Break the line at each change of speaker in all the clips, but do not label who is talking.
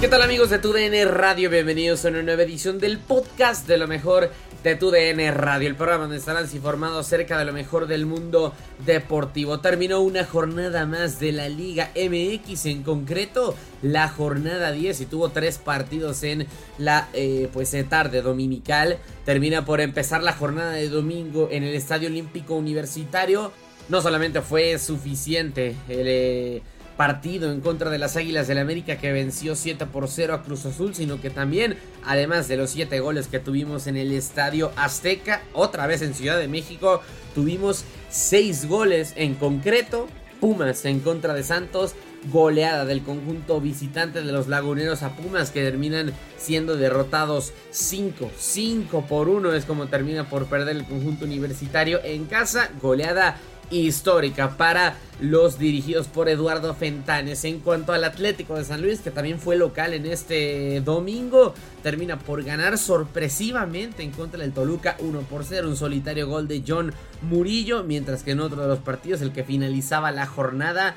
¿Qué tal amigos de tu DN Radio? Bienvenidos a una nueva edición del podcast de lo mejor de tu DN Radio, el programa donde estarán informados acerca de lo mejor del mundo deportivo. Terminó una jornada más de la Liga MX, en concreto la jornada 10 y tuvo tres partidos en la eh, pues eh, tarde dominical. Termina por empezar la jornada de domingo en el Estadio Olímpico Universitario. No solamente fue suficiente el... Eh, partido en contra de las Águilas del América que venció 7 por 0 a Cruz Azul, sino que también, además de los 7 goles que tuvimos en el Estadio Azteca, otra vez en Ciudad de México, tuvimos 6 goles en concreto. Pumas en contra de Santos, goleada del conjunto visitante de los laguneros a Pumas que terminan siendo derrotados 5, 5 por 1 es como termina por perder el conjunto universitario en casa, goleada histórica para los dirigidos por Eduardo Fentanes. En cuanto al Atlético de San Luis, que también fue local en este domingo, termina por ganar sorpresivamente en contra del Toluca 1 por 0, un solitario gol de John Murillo, mientras que en otro de los partidos, el que finalizaba la jornada,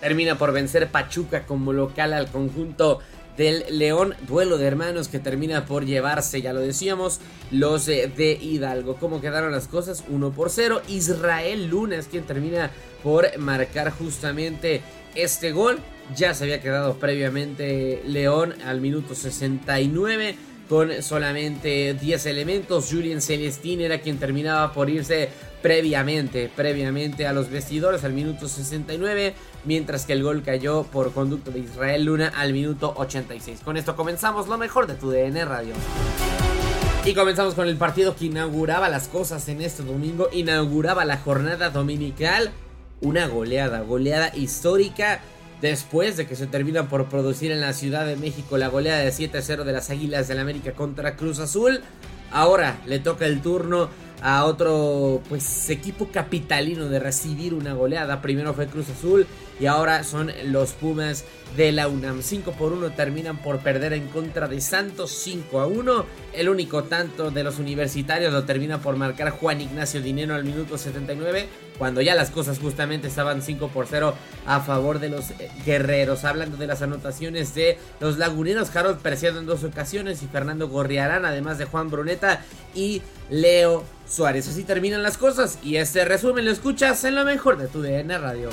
termina por vencer Pachuca como local al conjunto del León. Duelo de hermanos que termina por llevarse, ya lo decíamos, los de Hidalgo. ¿Cómo quedaron las cosas? 1 por 0. Israel Luna es quien termina por marcar justamente este gol. Ya se había quedado previamente León al minuto 69 con solamente 10 elementos. Julian Celestín era quien terminaba por irse previamente, previamente a los vestidores al minuto 69, mientras que el gol cayó por conducto de Israel Luna al minuto 86. Con esto comenzamos lo mejor de tu DN Radio. Y comenzamos con el partido que inauguraba las cosas en este domingo, inauguraba la jornada dominical, una goleada, goleada histórica después de que se termina por producir en la Ciudad de México la goleada de 7-0 de las Águilas del América contra Cruz Azul. Ahora le toca el turno a otro pues equipo capitalino de recibir una goleada. Primero fue Cruz Azul y ahora son los Pumas de la UNAM. 5 por 1 terminan por perder en contra de Santos 5 a 1. El único tanto de los universitarios lo termina por marcar Juan Ignacio Dinero al minuto 79, cuando ya las cosas justamente estaban 5 por 0 a favor de los eh, guerreros. Hablando de las anotaciones de los laguneros, Harold Preciado en dos ocasiones y Fernando Gorriarán, además de Juan Bruneta y Leo Suárez. Así terminan las cosas y este resumen lo escuchas en lo mejor de tu DN Radio.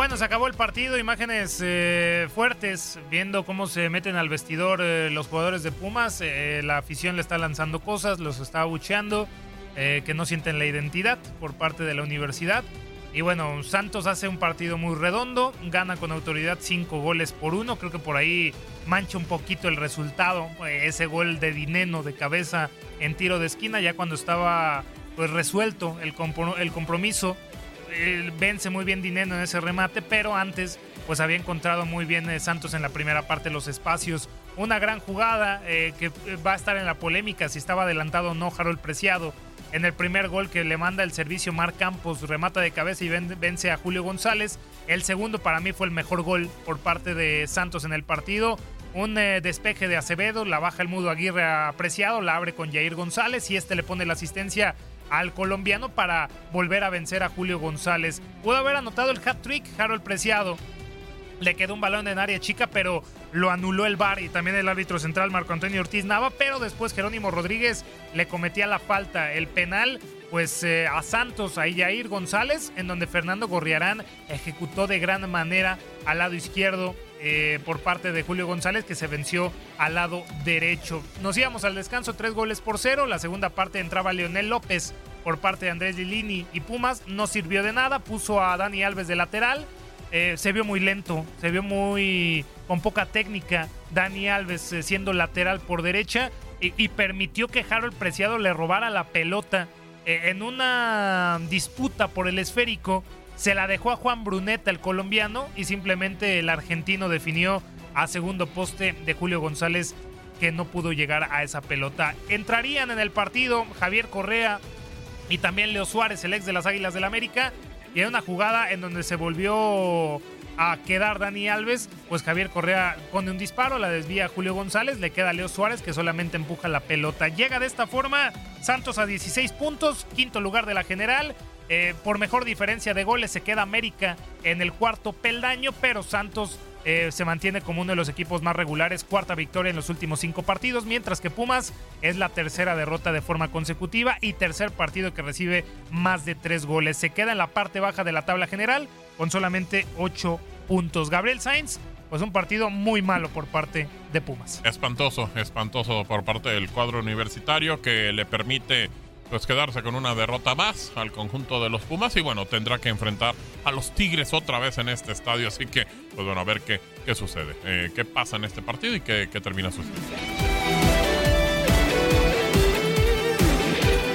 Bueno, se acabó el partido, imágenes eh, fuertes, viendo cómo se meten al vestidor eh, los jugadores de Pumas, eh, la afición le está lanzando cosas, los está abucheando, que no sienten la identidad por parte de la universidad. Y bueno, Santos hace un partido muy redondo, gana con autoridad 5 goles por uno, creo que por ahí mancha un poquito el resultado, ese gol de Dineno de cabeza en tiro de esquina, ya cuando estaba pues resuelto el, el compromiso vence muy bien Dineno en ese remate, pero antes pues había encontrado muy bien eh, Santos en la primera parte los espacios. Una gran jugada eh, que eh, va a estar en la polémica si estaba adelantado o no Harold Preciado. En el primer gol que le manda el servicio Mar Campos, remata de cabeza y vence a Julio González. El segundo para mí fue el mejor gol por parte de Santos en el partido. Un despeje de Acevedo, la baja el mudo Aguirre apreciado, la abre con Jair González y este le pone la asistencia al colombiano para volver a vencer a Julio González. Pudo haber anotado el hat-trick Harold Preciado. Le quedó un balón en área chica, pero lo anuló el VAR y también el árbitro central Marco Antonio Ortiz Nava. Pero después Jerónimo Rodríguez le cometía la falta, el penal, pues eh, a Santos, a Yair González, en donde Fernando Gorriarán ejecutó de gran manera al lado izquierdo eh, por parte de Julio González que se venció al lado derecho. Nos íbamos al descanso tres goles por cero. La segunda parte entraba Leonel López por parte de Andrés Lilini y Pumas. No sirvió de nada. Puso a Dani Alves de lateral. Eh, se vio muy lento, se vio muy con poca técnica. Dani Alves eh, siendo lateral por derecha y, permitió que Harold Preciado le robara la pelota en una disputa por el esférico se la dejó a Juan Bruneta, el colombiano, y simplemente el argentino definió a segundo poste de Julio González que no pudo llegar a esa pelota. Entrarían en el partido Javier Correa y también Leo Suárez, el ex de las Águilas del América, y en una jugada en donde se volvió a quedar Dani Alves, pues Javier Correa pone un disparo, la desvía Julio González, le queda Leo Suárez que solamente empuja la pelota. Llega de esta forma Santos a 16 puntos, quinto lugar de la general, eh, por mejor diferencia de goles se queda América en el cuarto peldaño, pero Santos eh, se mantiene como uno de los equipos más regulares, cuarta victoria en los últimos cinco partidos, mientras que Pumas es la tercera derrota de forma consecutiva y tercer partido que recibe más de tres goles. Se queda en la parte baja de la tabla general con solamente ocho puntos. Gabriel Sainz, pues un partido muy malo por parte de Pumas.
Espantoso, espantoso por parte del cuadro universitario que le permite pues quedarse con una derrota más al conjunto de los Pumas y bueno, tendrá que enfrentar a los Tigres otra vez en este estadio, así que pues bueno, a ver qué, qué sucede, eh, qué pasa en este partido y qué, qué termina sucediendo.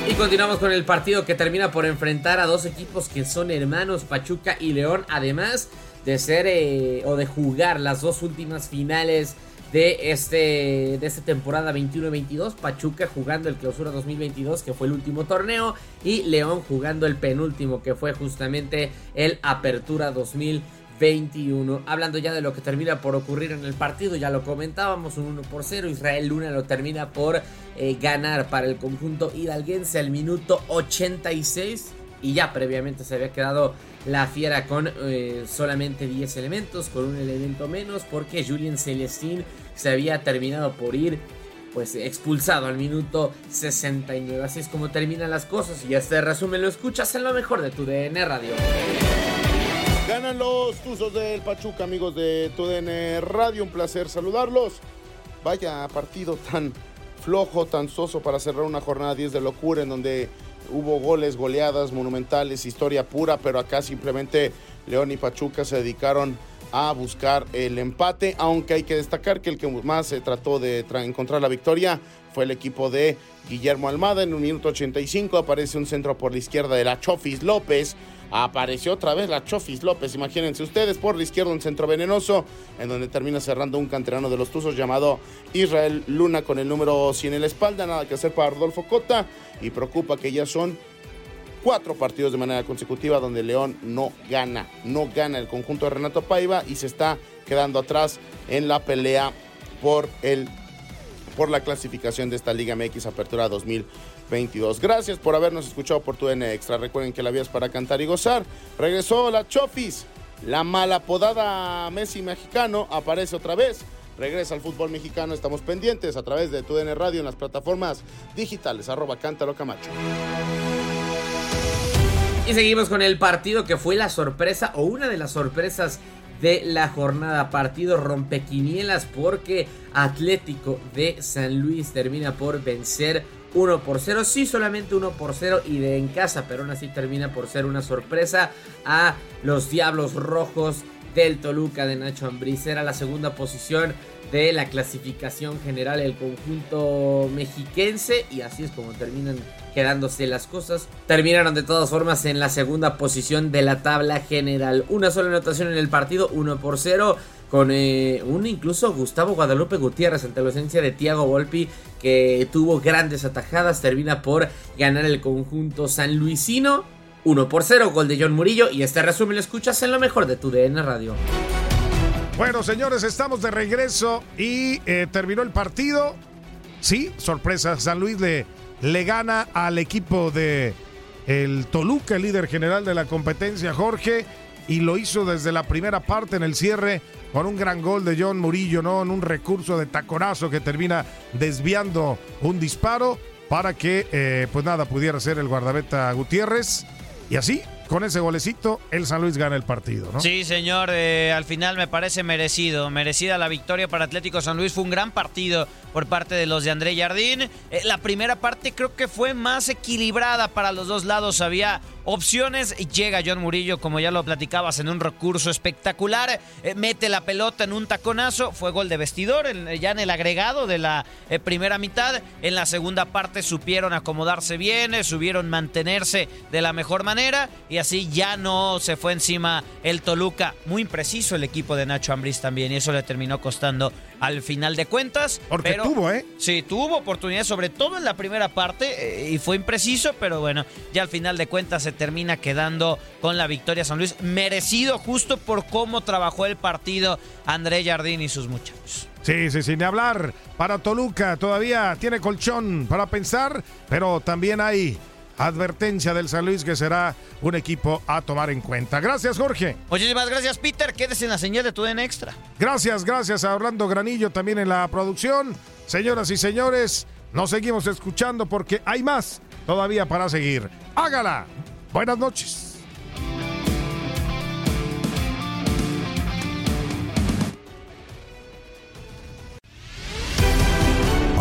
Y continuamos con el partido que termina por enfrentar a dos equipos que son hermanos, Pachuca y León, además de ser eh, o de jugar las dos últimas finales de, este, de esta temporada 21-22. Pachuca jugando el clausura 2022, que fue el último torneo. Y León jugando el penúltimo, que fue justamente el Apertura 2021. Hablando ya de lo que termina por ocurrir en el partido, ya lo comentábamos, un 1 por 0. Israel Luna lo termina por eh, ganar para el conjunto hidalguense al minuto 86. Y ya previamente se había quedado la fiera con eh, solamente 10 elementos, con un elemento menos, porque Julien Celestin se había terminado por ir pues expulsado al minuto 69. Así es como terminan las cosas y este resumen lo escuchas en lo mejor de tu DN Radio.
Ganan los Tuzos del Pachuca, amigos de tu DN Radio, un placer saludarlos. Vaya partido tan flojo, tan soso para cerrar una jornada 10 de locura en donde hubo goles, goleadas monumentales, historia pura, pero acá simplemente León y Pachuca se dedicaron a buscar el empate, aunque hay que destacar que el que más se trató de encontrar la victoria fue el equipo de Guillermo Almada. En un minuto 85 aparece un centro por la izquierda de la Chofis López. Apareció otra vez la Chofis López, imagínense ustedes, por la izquierda un centro venenoso, en donde termina cerrando un canterano de los Tuzos llamado Israel Luna con el número 100 en la espalda. Nada que hacer para Rodolfo Cota y preocupa que ya son cuatro partidos de manera consecutiva donde León no gana, no gana el conjunto de Renato Paiva y se está quedando atrás en la pelea por el por la clasificación de esta Liga MX Apertura 2022. Gracias por habernos escuchado por tu N Extra. Recuerden que la vida es para cantar y gozar. Regresó la Chofis, la malapodada Messi mexicano, aparece otra vez regresa al fútbol mexicano. Estamos pendientes a través de TUDN Radio en las plataformas digitales, arroba Cántaro Camacho.
Y seguimos con el partido que fue la sorpresa o una de las sorpresas de la jornada. Partido rompequinielas porque Atlético de San Luis termina por vencer 1 por 0. Sí, solamente 1 por 0 y de en casa, pero aún así termina por ser una sorpresa a los Diablos Rojos del Toluca de Nacho Ambriz. Era la segunda posición de la clasificación general el conjunto mexiquense y así es como terminan quedándose las cosas. Terminaron de todas formas en la segunda posición de la tabla general. Una sola anotación en el partido, 1 por 0. Con eh, un incluso Gustavo Guadalupe Gutiérrez ante la ausencia de Thiago Volpi que tuvo grandes atajadas. Termina por ganar el conjunto sanluisino. 1 por 0, gol de John Murillo. Y este resumen lo escuchas en lo mejor de tu DN Radio.
Bueno, señores, estamos de regreso y eh, terminó el partido. Sí, sorpresa, San Luis le, le gana al equipo de el Toluca, el líder general de la competencia, Jorge, y lo hizo desde la primera parte en el cierre con un gran gol de John Murillo, ¿no? En un recurso de tacorazo que termina desviando un disparo para que, eh, pues nada, pudiera ser el guardaveta Gutiérrez. Y así, con ese golecito, el San Luis gana el partido, ¿no?
Sí, señor, eh, al final me parece merecido, merecida la victoria para Atlético San Luis. Fue un gran partido por parte de los de André Jardín. Eh, la primera parte creo que fue más equilibrada para los dos lados. Había opciones. Llega John Murillo, como ya lo platicabas, en un recurso espectacular. Eh, mete la pelota en un taconazo. Fue gol de vestidor ya en el agregado de la eh, primera mitad. En la segunda parte supieron acomodarse bien, eh, subieron mantenerse de la mejor manera. Y así ya no se fue encima el Toluca. Muy impreciso el equipo de Nacho Ambriz también. Y eso le terminó costando al final de cuentas.
Porque tuvo, ¿eh?
Sí, tuvo oportunidad, sobre todo en la primera parte. y fue impreciso, pero bueno, ya al final de cuentas se termina quedando con la victoria San Luis. Merecido justo por cómo trabajó el partido André Jardín y sus muchachos.
Sí, sí, sin hablar. Para Toluca todavía tiene colchón para pensar, pero también hay advertencia del San Luis que será un equipo a tomar en cuenta. Gracias, Jorge.
Muchísimas gracias, Peter. Quédese en la señal de tu Den Extra.
Gracias, gracias a Orlando Granillo también en la producción. Señoras y señores, nos seguimos escuchando porque hay más todavía para seguir. Hágala. Buenas noches.